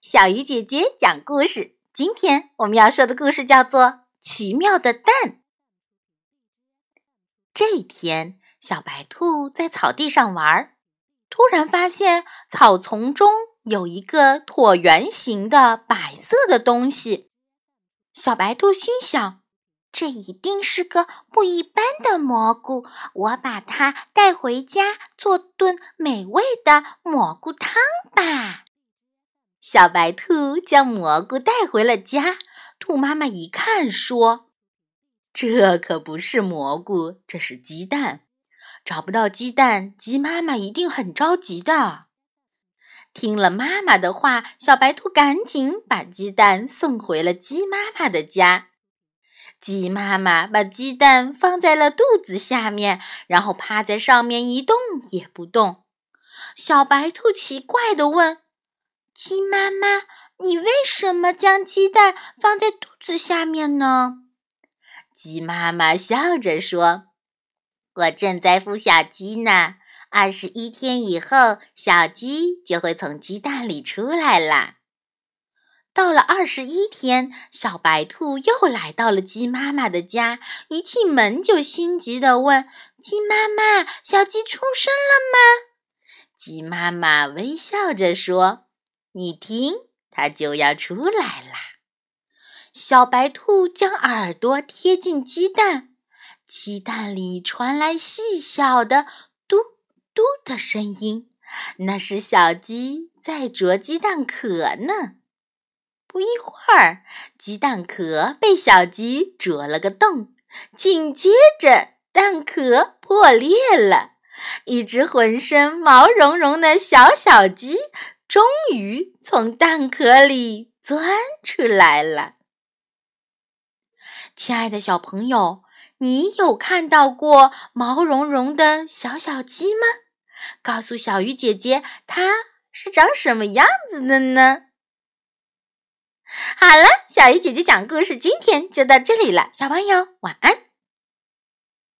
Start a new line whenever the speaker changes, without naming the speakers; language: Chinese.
小鱼姐姐讲故事。今天我们要说的故事叫做《奇妙的蛋》。这一天，小白兔在草地上玩，突然发现草丛中有一个椭圆形的白色的东西。小白兔心想。这一定是个不一般的蘑菇，我把它带回家做顿美味的蘑菇汤吧。小白兔将蘑菇带回了家，兔妈妈一看说：“这可不是蘑菇，这是鸡蛋。找不到鸡蛋，鸡妈妈一定很着急的。”听了妈妈的话，小白兔赶紧把鸡蛋送回了鸡妈妈的家。鸡妈妈把鸡蛋放在了肚子下面，然后趴在上面一动也不动。小白兔奇怪地问：“鸡妈妈，你为什么将鸡蛋放在肚子下面呢？”鸡妈妈笑着说：“我正在孵小鸡呢，二十一天以后，小鸡就会从鸡蛋里出来啦。”到了二十一天，小白兔又来到了鸡妈妈的家，一进门就心急地问：“鸡妈妈，小鸡出生了吗？”鸡妈妈微笑着说：“你听，它就要出来啦。”小白兔将耳朵贴近鸡蛋，鸡蛋里传来细小的“嘟嘟”的声音，那是小鸡在啄鸡蛋壳呢。不一会儿，鸡蛋壳被小鸡啄了个洞，紧接着蛋壳破裂了，一只浑身毛茸茸的小小鸡终于从蛋壳里钻出来了。亲爱的小朋友，你有看到过毛茸茸的小小鸡吗？告诉小鱼姐姐，它是长什么样子的呢？好了，小鱼姐姐讲故事，今天就到这里了。小朋友，晚安。